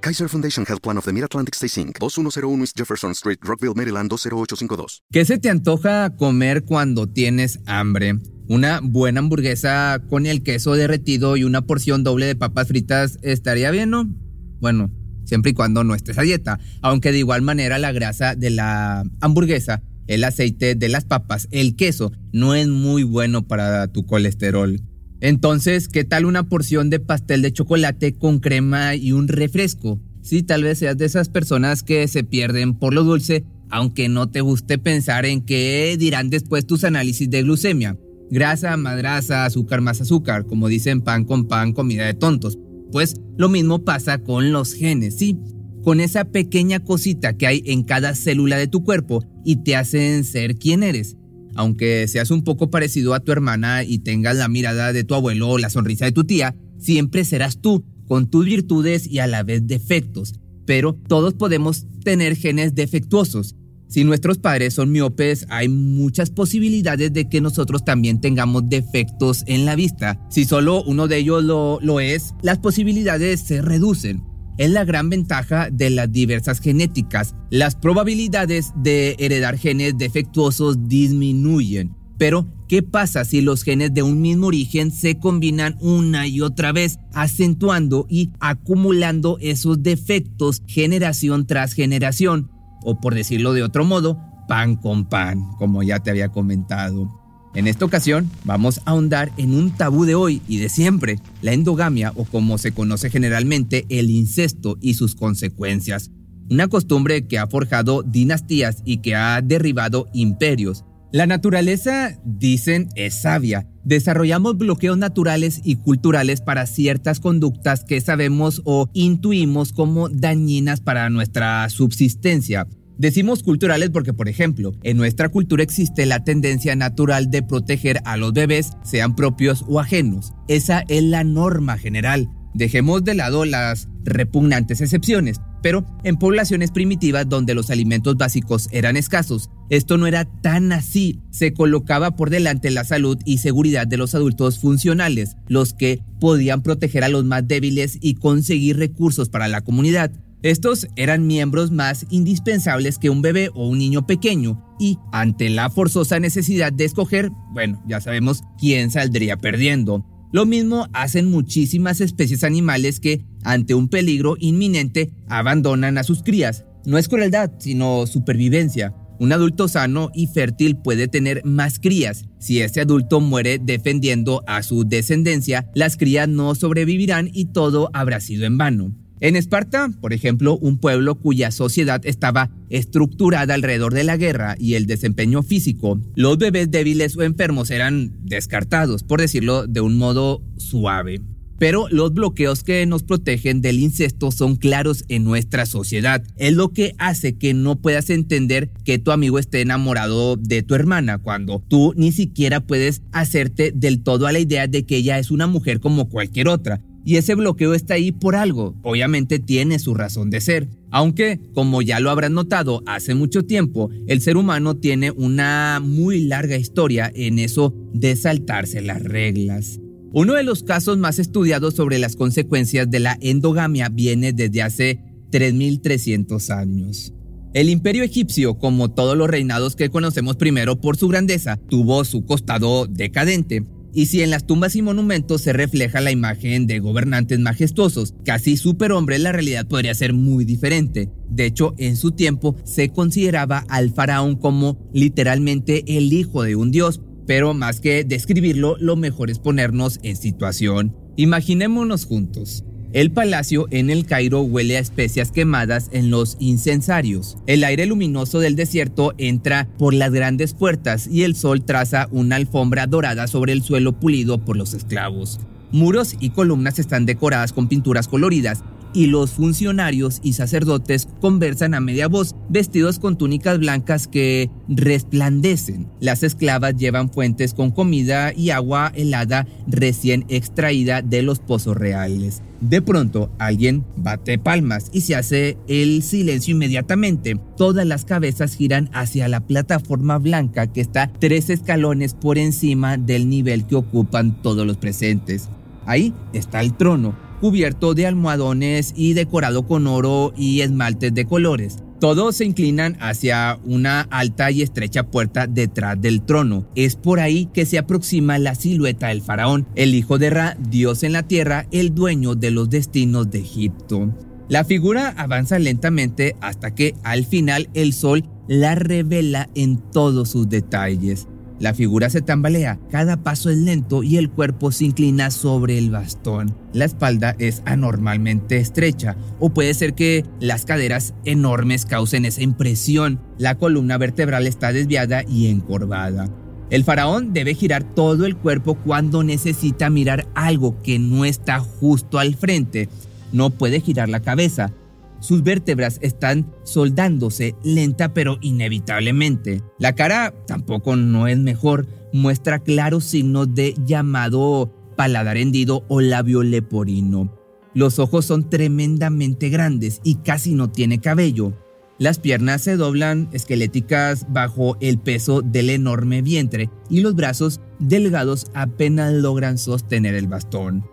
Kaiser Foundation Health Plan of the Mid-Atlantic Stay Inc., 2101 East Jefferson Street, Rockville, Maryland 20852. ¿Qué se te antoja comer cuando tienes hambre? Una buena hamburguesa con el queso derretido y una porción doble de papas fritas estaría bien, ¿no? Bueno, siempre y cuando no estés a dieta. Aunque de igual manera la grasa de la hamburguesa, el aceite de las papas, el queso, no es muy bueno para tu colesterol. Entonces, ¿qué tal una porción de pastel de chocolate con crema y un refresco? Sí, tal vez seas de esas personas que se pierden por lo dulce, aunque no te guste pensar en qué dirán después tus análisis de glucemia. Grasa, madraza, azúcar más azúcar, como dicen pan con pan, comida de tontos. Pues lo mismo pasa con los genes, ¿sí? Con esa pequeña cosita que hay en cada célula de tu cuerpo y te hacen ser quien eres aunque seas un poco parecido a tu hermana y tengas la mirada de tu abuelo o la sonrisa de tu tía, siempre serás tú, con tus virtudes y a la vez defectos. Pero todos podemos tener genes defectuosos. Si nuestros padres son miopes, hay muchas posibilidades de que nosotros también tengamos defectos en la vista. Si solo uno de ellos lo, lo es, las posibilidades se reducen es la gran ventaja de las diversas genéticas. Las probabilidades de heredar genes defectuosos disminuyen. Pero, ¿qué pasa si los genes de un mismo origen se combinan una y otra vez, acentuando y acumulando esos defectos generación tras generación? O por decirlo de otro modo, pan con pan, como ya te había comentado. En esta ocasión vamos a ahondar en un tabú de hoy y de siempre, la endogamia o como se conoce generalmente el incesto y sus consecuencias. Una costumbre que ha forjado dinastías y que ha derribado imperios. La naturaleza, dicen, es sabia. Desarrollamos bloqueos naturales y culturales para ciertas conductas que sabemos o intuimos como dañinas para nuestra subsistencia. Decimos culturales porque, por ejemplo, en nuestra cultura existe la tendencia natural de proteger a los bebés, sean propios o ajenos. Esa es la norma general. Dejemos de lado las repugnantes excepciones, pero en poblaciones primitivas donde los alimentos básicos eran escasos, esto no era tan así. Se colocaba por delante la salud y seguridad de los adultos funcionales, los que podían proteger a los más débiles y conseguir recursos para la comunidad. Estos eran miembros más indispensables que un bebé o un niño pequeño y ante la forzosa necesidad de escoger, bueno, ya sabemos quién saldría perdiendo. Lo mismo hacen muchísimas especies animales que, ante un peligro inminente, abandonan a sus crías. No es crueldad, sino supervivencia. Un adulto sano y fértil puede tener más crías. Si ese adulto muere defendiendo a su descendencia, las crías no sobrevivirán y todo habrá sido en vano. En Esparta, por ejemplo, un pueblo cuya sociedad estaba estructurada alrededor de la guerra y el desempeño físico, los bebés débiles o enfermos eran descartados, por decirlo de un modo suave. Pero los bloqueos que nos protegen del incesto son claros en nuestra sociedad. Es lo que hace que no puedas entender que tu amigo esté enamorado de tu hermana cuando tú ni siquiera puedes hacerte del todo a la idea de que ella es una mujer como cualquier otra Y ese bloqueo está ahí por algo, obviamente tiene su razón de ser. Aunque, como ya lo habrán notado hace mucho tiempo, el ser humano tiene una muy larga historia en eso de saltarse las reglas. Uno de los casos más estudiados sobre las consecuencias de la endogamia viene desde hace 3.300 años. El imperio egipcio, como todos los reinados que conocemos primero por su grandeza, tuvo su costado decadente. Y si en las tumbas y monumentos se refleja la imagen de gobernantes majestuosos, casi superhombres, la realidad podría ser muy diferente. De hecho, en su tiempo se consideraba al faraón como literalmente el hijo de un dios, pero más que describirlo, lo mejor es ponernos en situación. Imaginémonos juntos. El palacio en el Cairo huele a especias quemadas en los incensarios. El aire luminoso del desierto entra por las grandes puertas y el sol traza una alfombra dorada sobre el suelo pulido por los esclavos. Muros y columnas están decoradas con pinturas coloridas y los funcionarios y sacerdotes conversan a media voz, vestidos con túnicas blancas que resplandecen. Las esclavas llevan fuentes con comida y agua helada recién extraída de los pozos reales. De pronto, alguien bate palmas y se hace el silencio inmediatamente. Todas las cabezas giran hacia la plataforma blanca que está tres escalones por encima del nivel que ocupan todos los presentes. Ahí está el trono, cubierto de almohadones y decorado con oro y esmaltes de colores. Todos se inclinan hacia una alta y estrecha puerta detrás del trono. Es por ahí que se aproxima la silueta del faraón, el hijo de Ra, Dios en la tierra, el dueño de los destinos de Egipto. La figura avanza lentamente hasta que al final el sol la revela en todos sus detalles. La figura se tambalea, cada paso es lento y el cuerpo se inclina sobre el bastón. La espalda es anormalmente estrecha o puede ser que las caderas enormes causen esa impresión. La columna vertebral está desviada y encorvada. El faraón debe girar todo el cuerpo cuando necesita mirar algo que no está justo al frente. No puede girar la cabeza, sus vértebras están soldándose lenta pero inevitablemente. La cara tampoco no es mejor, muestra claros signos de llamado paladar hendido o labio leporino. Los ojos son tremendamente grandes y casi no tiene cabello. Las piernas se doblan esqueléticas bajo el peso del enorme vientre y los brazos delgados apenas logran sostener el bastón.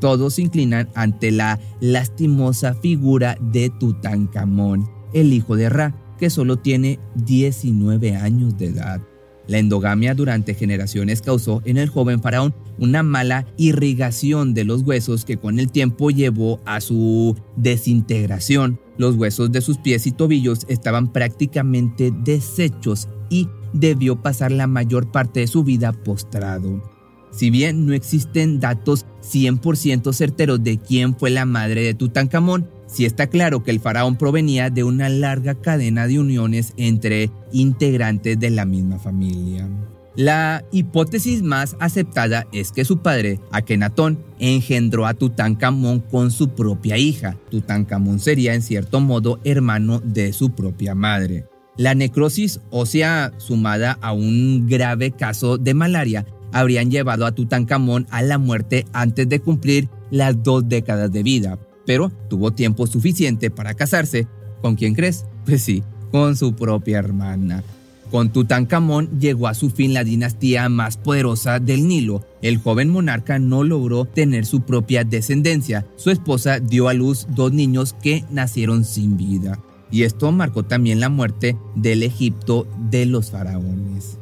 Todos se inclinan ante la lastimosa figura de Tutankamón, el hijo de Ra, que solo tiene 19 años de edad. La endogamia durante generaciones causó en el joven faraón una mala irrigación de los huesos que con el tiempo llevó a su desintegración. Los huesos de sus pies y tobillos estaban prácticamente deshechos y debió pasar la mayor parte de su vida postrado. Si bien no existen datos 100% certeros de quién fue la madre de Tutankamón, sí está claro que el faraón provenía de una larga cadena de uniones entre integrantes de la misma familia. La hipótesis más aceptada es que su padre, Akenatón, engendró a Tutankamón con su propia hija. Tutankamón sería en cierto modo hermano de su propia madre. La necrosis ósea sumada a un grave caso de malaria habrían llevado a Tutankamón a la muerte antes de cumplir las dos décadas de vida, pero tuvo tiempo suficiente para casarse. ¿Con quién crees? Pues sí, con su propia hermana. Con Tutankamón llegó a su fin la dinastía más poderosa del Nilo. El joven monarca no logró tener su propia descendencia. Su esposa dio a luz dos niños que nacieron sin vida. Y esto marcó también la muerte del Egipto de los faraones.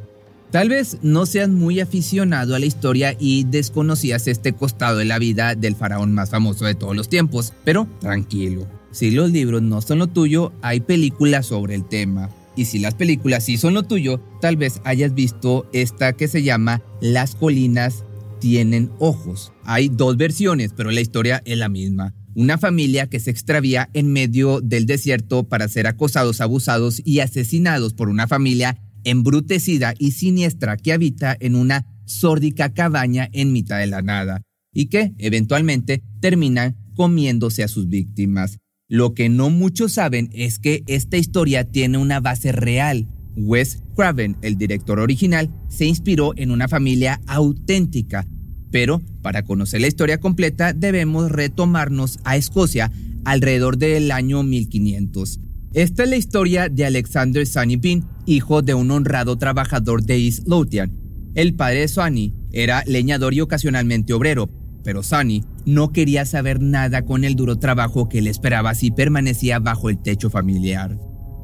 Tal vez no seas muy aficionado a la historia y desconocías este costado de la vida del faraón más famoso de todos los tiempos, pero tranquilo. Si los libros no son lo tuyo, hay películas sobre el tema. Y si las películas sí son lo tuyo, tal vez hayas visto esta que se llama Las colinas tienen ojos. Hay dos versiones, pero la historia es la misma. Una familia que se extravía en medio del desierto para ser acosados, abusados y asesinados por una familia embrutecida y siniestra que habita en una sórdica cabaña en mitad de la nada y que eventualmente terminan comiéndose a sus víctimas. Lo que no muchos saben es que esta historia tiene una base real. Wes Craven, el director original, se inspiró en una familia auténtica. Pero para conocer la historia completa debemos retomarnos a Escocia alrededor del año 1500. Esta es la historia de Alexander Sunny hijo de un honrado trabajador de East Lothian. El padre de Sunny era leñador y ocasionalmente obrero, pero Sunny no quería saber nada con el duro trabajo que le esperaba si permanecía bajo el techo familiar.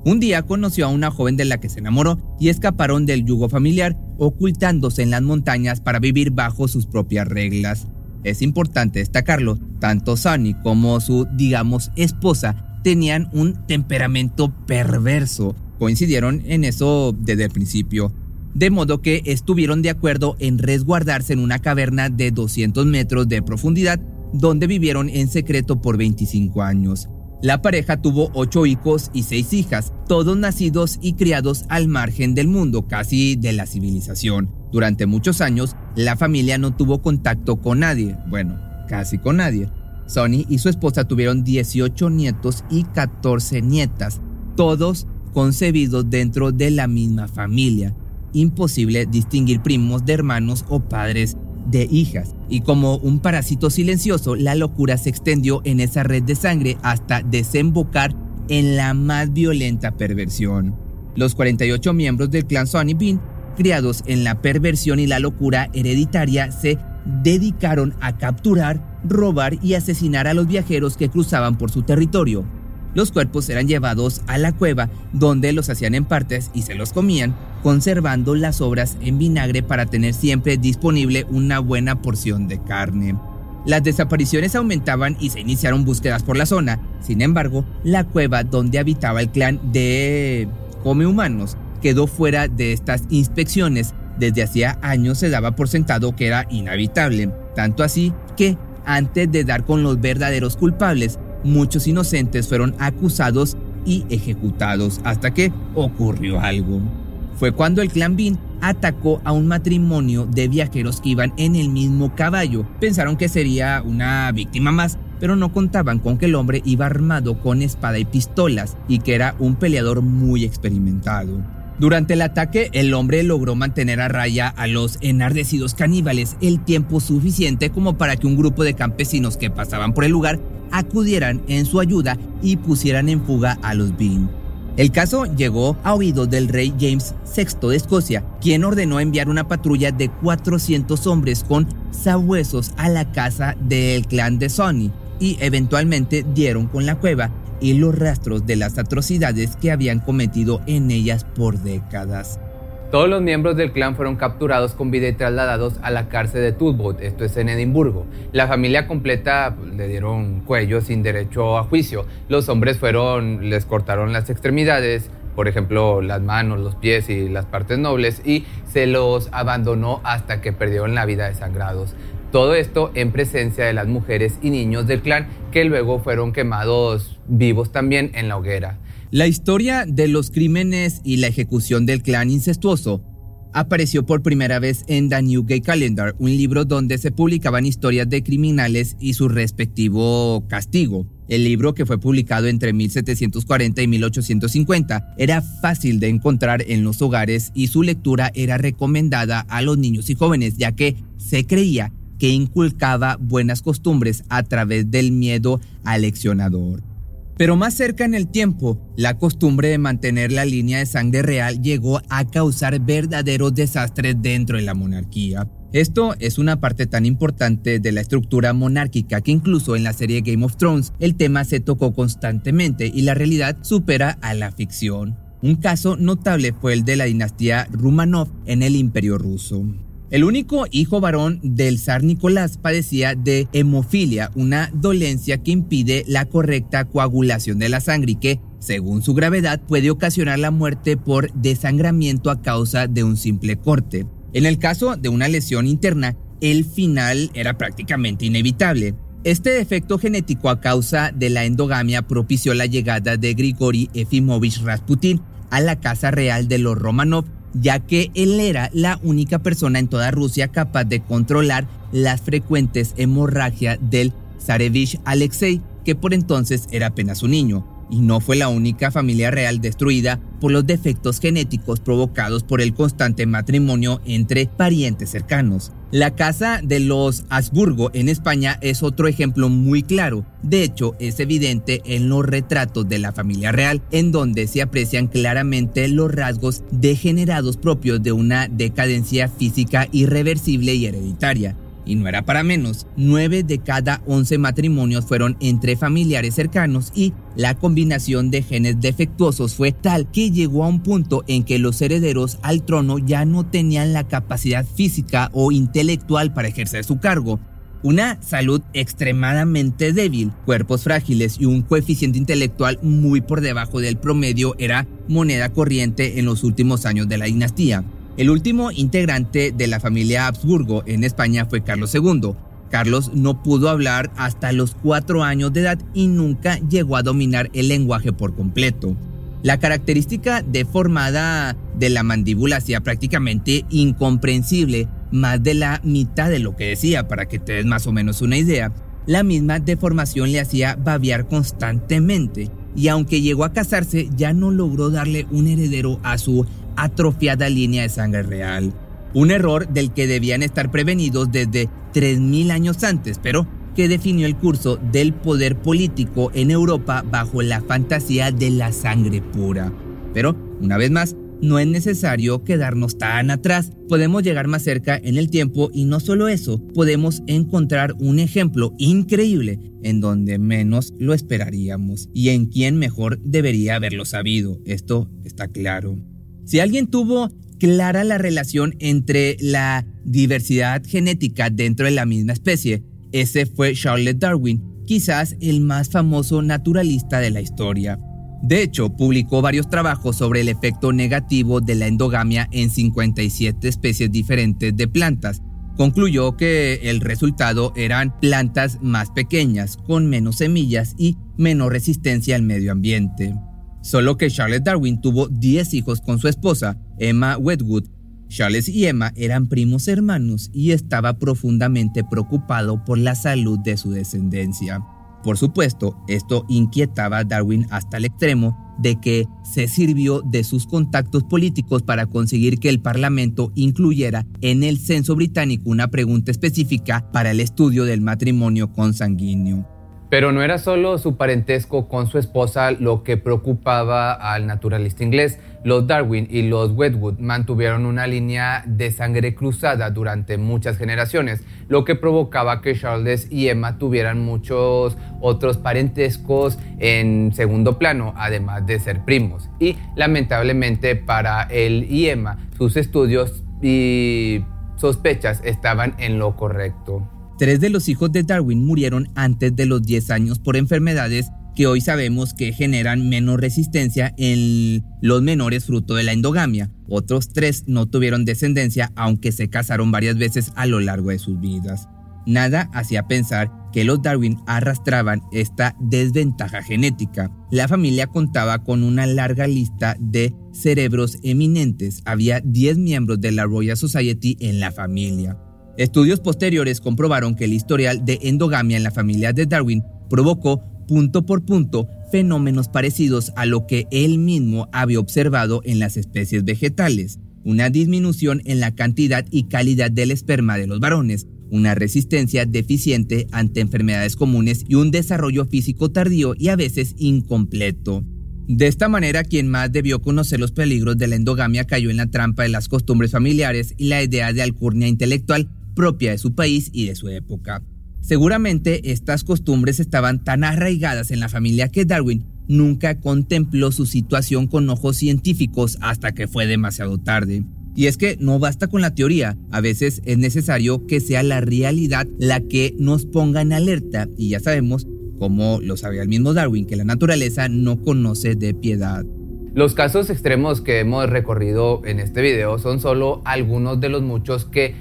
Un día conoció a una joven de la que se enamoró y escaparon del yugo familiar, ocultándose en las montañas para vivir bajo sus propias reglas. Es importante destacarlo, tanto Sunny como su, digamos, esposa tenían un temperamento perverso. Coincidieron en eso desde el principio de modo que estuvieron de acuerdo en resguardarse en una caverna de 200 metros de profundidad, donde vivieron en secreto por 25 años. La pareja tuvo ocho hijos y seis hijas, todos nacidos y criados al margen del mundo, casi de la civilización. Durante muchos años, la familia no tuvo contacto con nadie, bueno, casi con nadie. Sonny y su esposa tuvieron 18 nietos y 14 nietas, todos concebidos dentro de la misma familia imposible distinguir primos de hermanos o padres de hijas. Y como un parásito silencioso, la locura se extendió en esa red de sangre hasta desembocar en la más violenta perversión. Los 48 miembros del clan Sonny Bean, criados en la perversión y la locura hereditaria, se dedicaron a capturar, robar y asesinar a los viajeros que cruzaban por su territorio. Los cuerpos eran llevados a la cueva donde los hacían en partes y se los comían, conservando las obras en vinagre para tener siempre disponible una buena porción de carne. Las desapariciones aumentaban y se iniciaron búsquedas por la zona. Sin embargo, la cueva donde habitaba el clan de Come Humanos quedó fuera de estas inspecciones. Desde hacía años se daba por sentado que era inhabitable, tanto así que, antes de dar con los verdaderos culpables, muchos inocentes fueron acusados y ejecutados hasta que ocurrió algo. Fue cuando el clan Bean atacó a un matrimonio de viajeros que iban en el mismo caballo. Pensaron que sería una víctima más, pero no contaban con que el hombre iba armado con espada y pistolas y que era un peleador muy experimentado. Durante el ataque, el hombre logró mantener a raya a los enardecidos caníbales el tiempo suficiente como para que un grupo de campesinos que pasaban por el lugar acudieran en su ayuda y pusieran en fuga a los Bean. El caso llegó a oídos del rey James VI de Escocia, quien ordenó enviar una patrulla de 400 hombres con sabuesos a la casa del clan de Sonny y eventualmente dieron con la cueva y los rastros de las atrocidades que habían cometido en ellas por décadas. Todos los miembros del clan fueron capturados con vida y trasladados a la cárcel de Tudbot, esto es en Edimburgo. La familia completa pues, le dieron cuello sin derecho a juicio. Los hombres fueron, les cortaron las extremidades, por ejemplo, las manos, los pies y las partes nobles, y se los abandonó hasta que perdieron la vida desangrados. Todo esto en presencia de las mujeres y niños del clan que luego fueron quemados vivos también en la hoguera. La historia de los crímenes y la ejecución del clan incestuoso apareció por primera vez en The New Gay Calendar, un libro donde se publicaban historias de criminales y su respectivo castigo. El libro, que fue publicado entre 1740 y 1850, era fácil de encontrar en los hogares y su lectura era recomendada a los niños y jóvenes, ya que se creía que inculcaba buenas costumbres a través del miedo al. Pero más cerca en el tiempo, la costumbre de mantener la línea de sangre real llegó a causar verdaderos desastres dentro de la monarquía. Esto es una parte tan importante de la estructura monárquica que incluso en la serie Game of Thrones el tema se tocó constantemente y la realidad supera a la ficción. Un caso notable fue el de la dinastía Rumanov en el Imperio ruso. El único hijo varón del zar Nicolás padecía de hemofilia, una dolencia que impide la correcta coagulación de la sangre y que, según su gravedad, puede ocasionar la muerte por desangramiento a causa de un simple corte. En el caso de una lesión interna, el final era prácticamente inevitable. Este defecto genético a causa de la endogamia propició la llegada de Grigori Efimovich Rasputin a la casa real de los Romanov ya que él era la única persona en toda Rusia capaz de controlar las frecuentes hemorragias del Zarevich Alexei, que por entonces era apenas un niño, y no fue la única familia real destruida por los defectos genéticos provocados por el constante matrimonio entre parientes cercanos. La casa de los Habsburgo en España es otro ejemplo muy claro. De hecho, es evidente en los retratos de la familia real, en donde se aprecian claramente los rasgos degenerados propios de una decadencia física irreversible y hereditaria. Y no era para menos, nueve de cada once matrimonios fueron entre familiares cercanos y la combinación de genes defectuosos fue tal que llegó a un punto en que los herederos al trono ya no tenían la capacidad física o intelectual para ejercer su cargo. Una salud extremadamente débil, cuerpos frágiles y un coeficiente intelectual muy por debajo del promedio era moneda corriente en los últimos años de la dinastía. El último integrante de la familia Habsburgo en España fue Carlos II. Carlos no pudo hablar hasta los cuatro años de edad y nunca llegó a dominar el lenguaje por completo. La característica deformada de la mandíbula hacía prácticamente incomprensible más de la mitad de lo que decía, para que te des más o menos una idea. La misma deformación le hacía babear constantemente y aunque llegó a casarse ya no logró darle un heredero a su atrofiada línea de sangre real. Un error del que debían estar prevenidos desde 3.000 años antes, pero que definió el curso del poder político en Europa bajo la fantasía de la sangre pura. Pero, una vez más, no es necesario quedarnos tan atrás, podemos llegar más cerca en el tiempo y no solo eso, podemos encontrar un ejemplo increíble en donde menos lo esperaríamos y en quien mejor debería haberlo sabido, esto está claro. Si alguien tuvo clara la relación entre la diversidad genética dentro de la misma especie, ese fue Charles Darwin, quizás el más famoso naturalista de la historia. De hecho, publicó varios trabajos sobre el efecto negativo de la endogamia en 57 especies diferentes de plantas. Concluyó que el resultado eran plantas más pequeñas, con menos semillas y menor resistencia al medio ambiente. Solo que Charles Darwin tuvo 10 hijos con su esposa, Emma Wedgwood. Charles y Emma eran primos hermanos y estaba profundamente preocupado por la salud de su descendencia. Por supuesto, esto inquietaba a Darwin hasta el extremo de que se sirvió de sus contactos políticos para conseguir que el Parlamento incluyera en el censo británico una pregunta específica para el estudio del matrimonio consanguíneo. Pero no era solo su parentesco con su esposa lo que preocupaba al naturalista inglés. Los Darwin y los Wedgwood mantuvieron una línea de sangre cruzada durante muchas generaciones, lo que provocaba que Charles y Emma tuvieran muchos otros parentescos en segundo plano, además de ser primos. Y lamentablemente para él y Emma, sus estudios y sospechas estaban en lo correcto. Tres de los hijos de Darwin murieron antes de los 10 años por enfermedades que hoy sabemos que generan menos resistencia en los menores fruto de la endogamia. Otros tres no tuvieron descendencia aunque se casaron varias veces a lo largo de sus vidas. Nada hacía pensar que los Darwin arrastraban esta desventaja genética. La familia contaba con una larga lista de cerebros eminentes. Había 10 miembros de la Royal Society en la familia. Estudios posteriores comprobaron que el historial de endogamia en la familia de Darwin provocó punto por punto fenómenos parecidos a lo que él mismo había observado en las especies vegetales, una disminución en la cantidad y calidad del esperma de los varones, una resistencia deficiente ante enfermedades comunes y un desarrollo físico tardío y a veces incompleto. De esta manera, quien más debió conocer los peligros de la endogamia cayó en la trampa de las costumbres familiares y la idea de alcurnia intelectual propia de su país y de su época. Seguramente estas costumbres estaban tan arraigadas en la familia que Darwin nunca contempló su situación con ojos científicos hasta que fue demasiado tarde. Y es que no basta con la teoría, a veces es necesario que sea la realidad la que nos ponga en alerta y ya sabemos, como lo sabía el mismo Darwin, que la naturaleza no conoce de piedad. Los casos extremos que hemos recorrido en este video son solo algunos de los muchos que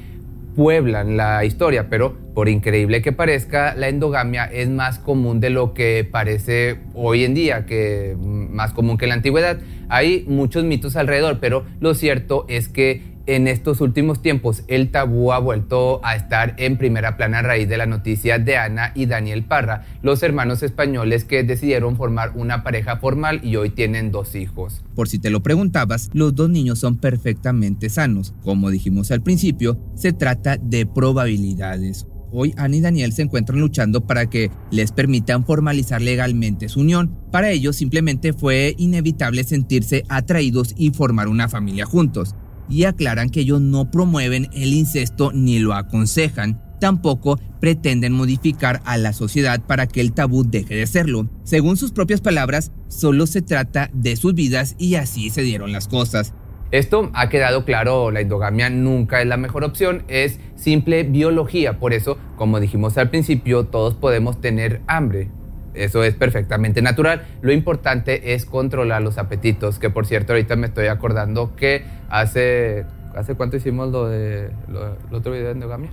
pueblan la historia, pero por increíble que parezca, la endogamia es más común de lo que parece hoy en día, que más común que en la antigüedad. Hay muchos mitos alrededor, pero lo cierto es que en estos últimos tiempos el tabú ha vuelto a estar en primera plana a raíz de la noticia de Ana y Daniel Parra, los hermanos españoles que decidieron formar una pareja formal y hoy tienen dos hijos. Por si te lo preguntabas, los dos niños son perfectamente sanos. Como dijimos al principio, se trata de probabilidades. Hoy Ana y Daniel se encuentran luchando para que les permitan formalizar legalmente su unión. Para ellos simplemente fue inevitable sentirse atraídos y formar una familia juntos y aclaran que ellos no promueven el incesto ni lo aconsejan. Tampoco pretenden modificar a la sociedad para que el tabú deje de serlo. Según sus propias palabras, solo se trata de sus vidas y así se dieron las cosas. Esto ha quedado claro, la endogamia nunca es la mejor opción, es simple biología, por eso, como dijimos al principio, todos podemos tener hambre, eso es perfectamente natural. Lo importante es controlar los apetitos, que por cierto ahorita me estoy acordando que hace, ¿hace cuánto hicimos lo de el otro video de endogamia?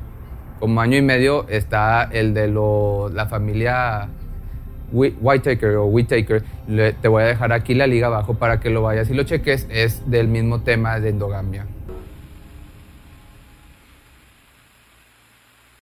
Como año y medio está el de lo, la familia Whitaker o Whitaker. te voy a dejar aquí la liga abajo para que lo vayas y lo cheques. Es del mismo tema de endogamia.